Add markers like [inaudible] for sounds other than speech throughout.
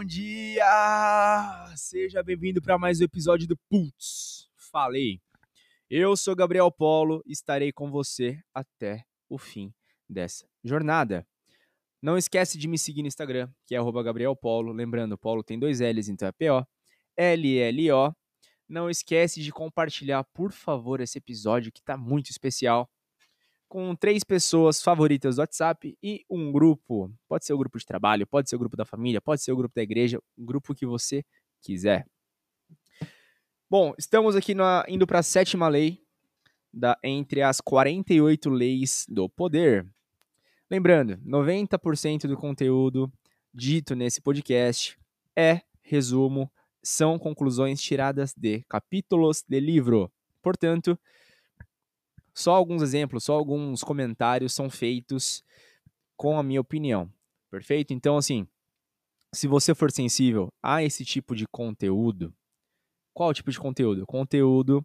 bom dia! Seja bem-vindo para mais um episódio do Putz. Falei. Eu sou Gabriel Polo e estarei com você até o fim dessa jornada. Não esquece de me seguir no Instagram, que é Gabriel Polo. Lembrando, Polo tem dois L's, então é P-O. L-L-O. Não esquece de compartilhar, por favor, esse episódio que está muito especial com três pessoas favoritas do WhatsApp e um grupo. Pode ser o grupo de trabalho, pode ser o grupo da família, pode ser o grupo da igreja, o grupo que você quiser. Bom, estamos aqui na, indo para a sétima lei da, entre as 48 leis do poder. Lembrando, 90% do conteúdo dito nesse podcast é resumo, são conclusões tiradas de capítulos de livro. Portanto, só alguns exemplos, só alguns comentários são feitos com a minha opinião. Perfeito? Então, assim, se você for sensível a esse tipo de conteúdo, qual tipo de conteúdo? Conteúdo,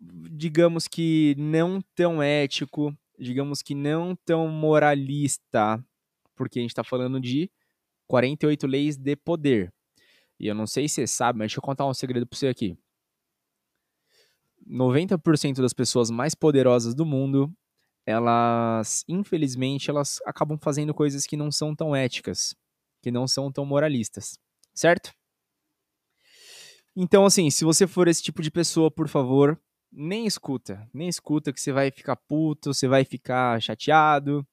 digamos que não tão ético, digamos que não tão moralista, porque a gente está falando de 48 leis de poder. E eu não sei se você sabe, mas deixa eu contar um segredo para você aqui. 90% das pessoas mais poderosas do mundo, elas, infelizmente, elas acabam fazendo coisas que não são tão éticas, que não são tão moralistas, certo? Então, assim, se você for esse tipo de pessoa, por favor, nem escuta, nem escuta que você vai ficar puto, você vai ficar chateado.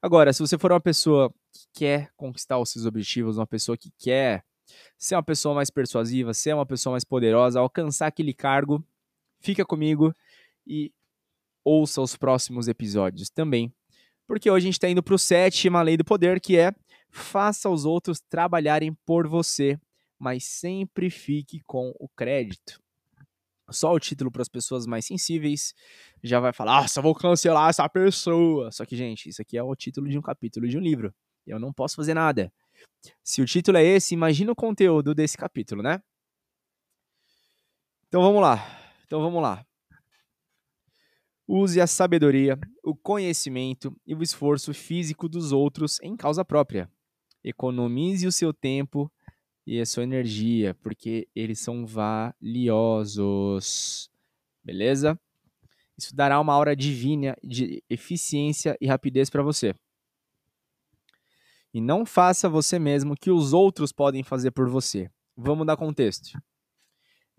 Agora, se você for uma pessoa que quer conquistar os seus objetivos, uma pessoa que quer ser uma pessoa mais persuasiva, ser uma pessoa mais poderosa, alcançar aquele cargo, fica comigo e ouça os próximos episódios também. Porque hoje a gente está indo para o sétima lei do poder, que é faça os outros trabalharem por você, mas sempre fique com o crédito. Só o título para as pessoas mais sensíveis já vai falar, nossa, vou cancelar essa pessoa. Só que, gente, isso aqui é o título de um capítulo de um livro. Eu não posso fazer nada. Se o título é esse, imagina o conteúdo desse capítulo, né? Então vamos lá. Então vamos lá. Use a sabedoria, o conhecimento e o esforço físico dos outros em causa própria. Economize o seu tempo e a sua energia, porque eles são valiosos. Beleza? Isso dará uma aura divina de eficiência e rapidez para você. E não faça você mesmo o que os outros podem fazer por você. Vamos dar contexto.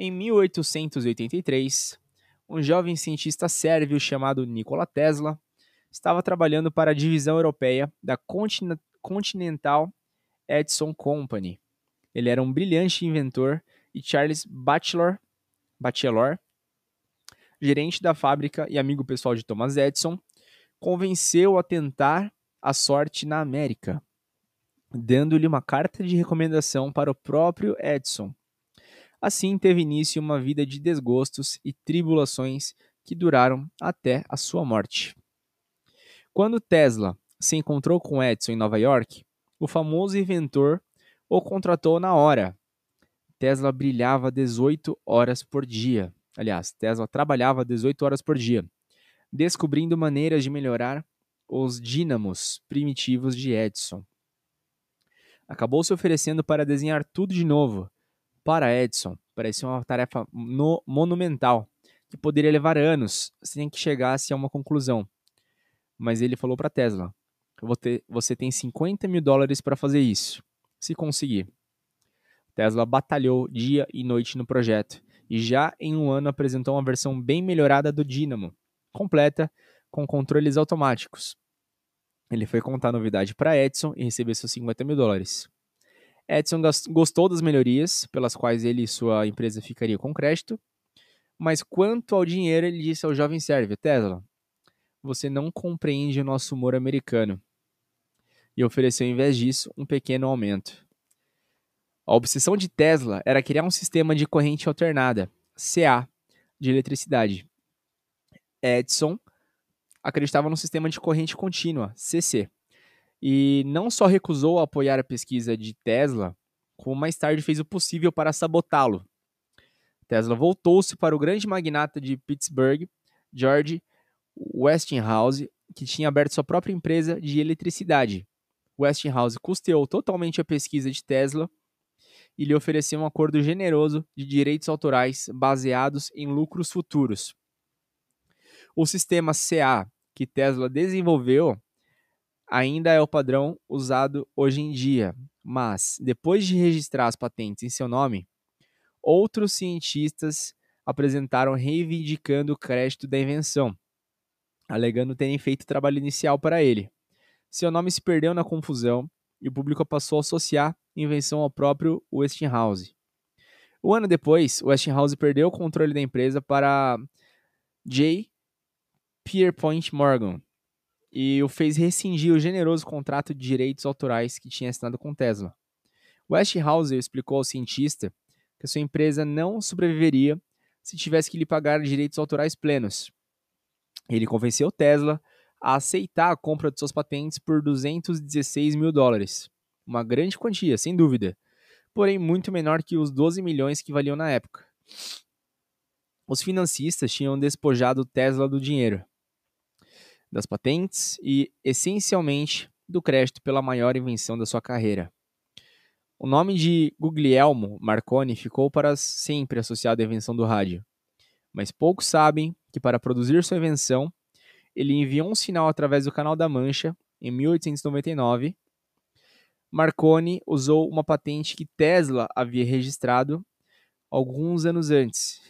Em 1883, um jovem cientista sérvio chamado Nikola Tesla estava trabalhando para a divisão europeia da Continental Edison Company. Ele era um brilhante inventor e Charles Batchelor, gerente da fábrica e amigo pessoal de Thomas Edison, convenceu a tentar a sorte na América, dando-lhe uma carta de recomendação para o próprio Edison, Assim teve início uma vida de desgostos e tribulações que duraram até a sua morte. Quando Tesla se encontrou com Edison em Nova York, o famoso inventor o contratou na hora. Tesla brilhava 18 horas por dia. Aliás, Tesla trabalhava 18 horas por dia, descobrindo maneiras de melhorar os dínamos primitivos de Edison. Acabou se oferecendo para desenhar tudo de novo, para Edison, parecia uma tarefa no, monumental, que poderia levar anos sem que chegasse a uma conclusão. Mas ele falou para Tesla: Você tem 50 mil dólares para fazer isso, se conseguir. Tesla batalhou dia e noite no projeto e já em um ano apresentou uma versão bem melhorada do Dynamo, completa com controles automáticos. Ele foi contar a novidade para Edison e recebeu seus 50 mil dólares. Edson gostou das melhorias, pelas quais ele e sua empresa ficariam com crédito, mas quanto ao dinheiro, ele disse ao jovem sérvio, Tesla, você não compreende o nosso humor americano. E ofereceu, em vez disso, um pequeno aumento. A obsessão de Tesla era criar um sistema de corrente alternada, CA, de eletricidade. Edison acreditava no sistema de corrente contínua, CC e não só recusou apoiar a pesquisa de Tesla, como mais tarde fez o possível para sabotá-lo. Tesla voltou-se para o grande magnata de Pittsburgh, George Westinghouse, que tinha aberto sua própria empresa de eletricidade, Westinghouse custeou totalmente a pesquisa de Tesla e lhe ofereceu um acordo generoso de direitos autorais baseados em lucros futuros. O sistema CA que Tesla desenvolveu ainda é o padrão usado hoje em dia, mas depois de registrar as patentes em seu nome, outros cientistas apresentaram reivindicando o crédito da invenção, alegando terem feito o trabalho inicial para ele. Seu nome se perdeu na confusão e o público passou a associar a invenção ao próprio Westinghouse. Um ano depois, Westinghouse perdeu o controle da empresa para J. Pierpont Morgan e o fez rescindir o generoso contrato de direitos autorais que tinha assinado com Tesla. Westinghouse explicou ao cientista que sua empresa não sobreviveria se tivesse que lhe pagar direitos autorais plenos. Ele convenceu Tesla a aceitar a compra de suas patentes por 216 mil dólares. Uma grande quantia, sem dúvida, porém muito menor que os 12 milhões que valiam na época. Os financistas tinham despojado Tesla do dinheiro, das patentes e, essencialmente, do crédito pela maior invenção da sua carreira. O nome de Guglielmo Marconi ficou para sempre associado à invenção do rádio, mas poucos sabem que para produzir sua invenção ele enviou um sinal através do Canal da Mancha em 1899. Marconi usou uma patente que Tesla havia registrado alguns anos antes,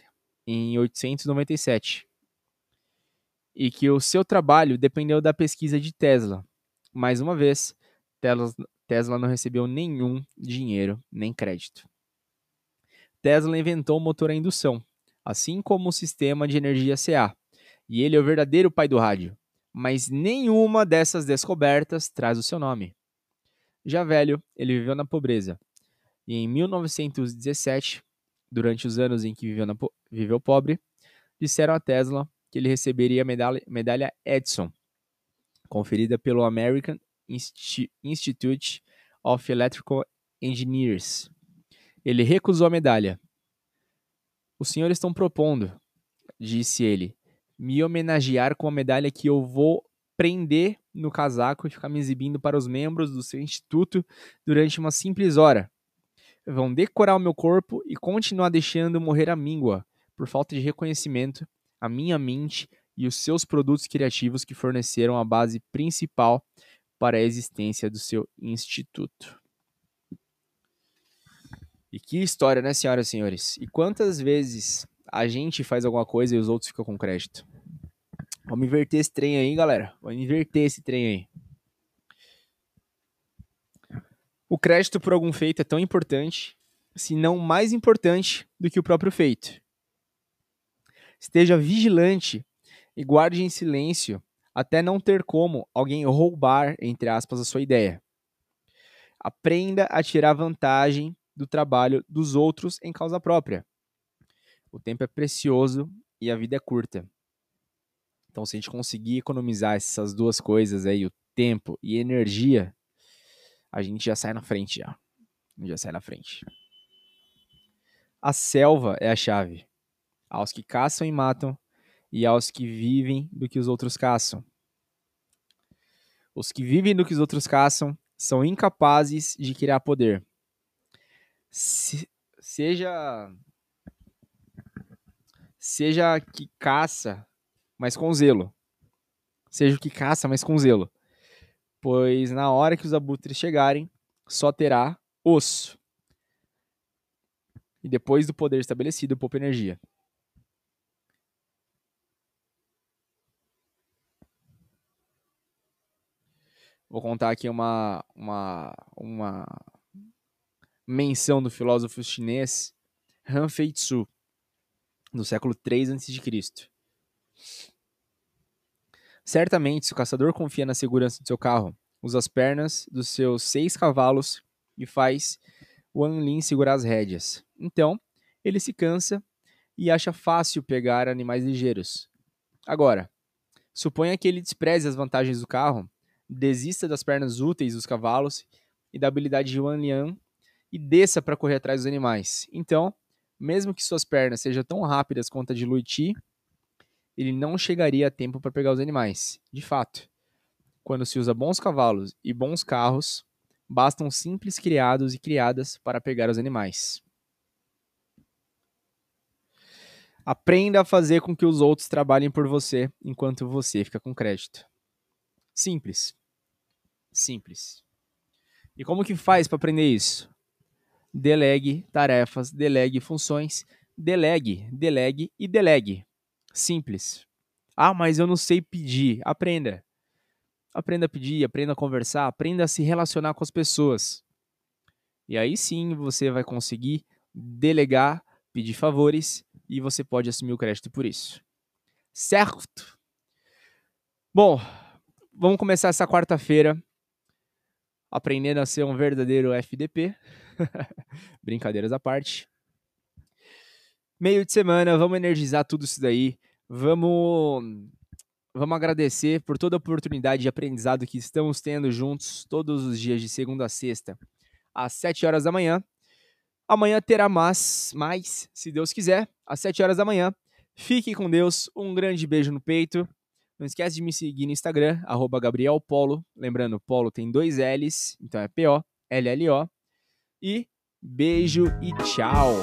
em 1897, e que o seu trabalho dependeu da pesquisa de Tesla. Mais uma vez, Tesla não recebeu nenhum dinheiro nem crédito. Tesla inventou o motor a indução, assim como o sistema de energia CA, e ele é o verdadeiro pai do rádio. Mas nenhuma dessas descobertas traz o seu nome. Já velho, ele viveu na pobreza. E em 1917, durante os anos em que viveu, viveu pobre, disseram a Tesla que ele receberia a medalha, medalha Edison, conferida pelo American Institute of Electrical Engineers. Ele recusou a medalha. Os senhores estão propondo, disse ele, me homenagear com a medalha que eu vou prender no casaco e ficar me exibindo para os membros do seu instituto durante uma simples hora. Vão decorar o meu corpo e continuar deixando morrer a míngua, por falta de reconhecimento, a minha mente e os seus produtos criativos que forneceram a base principal para a existência do seu instituto. E que história, né, senhoras e senhores? E quantas vezes a gente faz alguma coisa e os outros ficam com crédito? Vamos inverter esse trem aí, galera. Vamos inverter esse trem aí. O crédito por algum feito é tão importante, se não mais importante, do que o próprio feito. Esteja vigilante e guarde em silêncio até não ter como alguém roubar, entre aspas, a sua ideia. Aprenda a tirar vantagem do trabalho dos outros em causa própria. O tempo é precioso e a vida é curta. Então, se a gente conseguir economizar essas duas coisas aí, o tempo e energia, a gente já sai na frente já. Já sai na frente. A selva é a chave. Aos que caçam e matam, e aos que vivem do que os outros caçam. Os que vivem do que os outros caçam são incapazes de criar poder. Se, seja seja que caça mas com zelo. Seja o que caça, mas com zelo. Pois na hora que os abutres chegarem, só terá osso. E depois do poder estabelecido, poupa energia. Vou contar aqui uma, uma, uma menção do filósofo chinês Han Fei-tzu, no século 3 a.C. Certamente, se o caçador confia na segurança do seu carro, usa as pernas dos seus seis cavalos e faz o Anlin segurar as rédeas. Então, ele se cansa e acha fácil pegar animais ligeiros. Agora, suponha que ele despreze as vantagens do carro, desista das pernas úteis dos cavalos e da habilidade de Wan Lian e desça para correr atrás dos animais. Então, mesmo que suas pernas sejam tão rápidas quanto a de Lui Chi, ele não chegaria a tempo para pegar os animais. De fato, quando se usa bons cavalos e bons carros, Bastam simples criados e criadas para pegar os animais. Aprenda a fazer com que os outros trabalhem por você enquanto você fica com crédito. Simples. Simples. E como que faz para aprender isso? Delegue tarefas, delegue funções, delegue, delegue e delegue. Simples. Ah, mas eu não sei pedir. Aprenda. Aprenda a pedir, aprenda a conversar, aprenda a se relacionar com as pessoas. E aí sim você vai conseguir delegar, pedir favores e você pode assumir o crédito por isso. Certo? Bom, vamos começar essa quarta-feira aprendendo a ser um verdadeiro FDP. [laughs] Brincadeiras à parte. Meio de semana, vamos energizar tudo isso daí. Vamos vamos agradecer por toda a oportunidade de aprendizado que estamos tendo juntos todos os dias de segunda a sexta, às 7 horas da manhã. Amanhã terá mais, mais, se Deus quiser, às 7 horas da manhã. Fique com Deus, um grande beijo no peito. Não esquece de me seguir no Instagram, arroba Gabriel Polo. Lembrando, Polo tem dois L's, então é P-O-L-L-O. E beijo e tchau!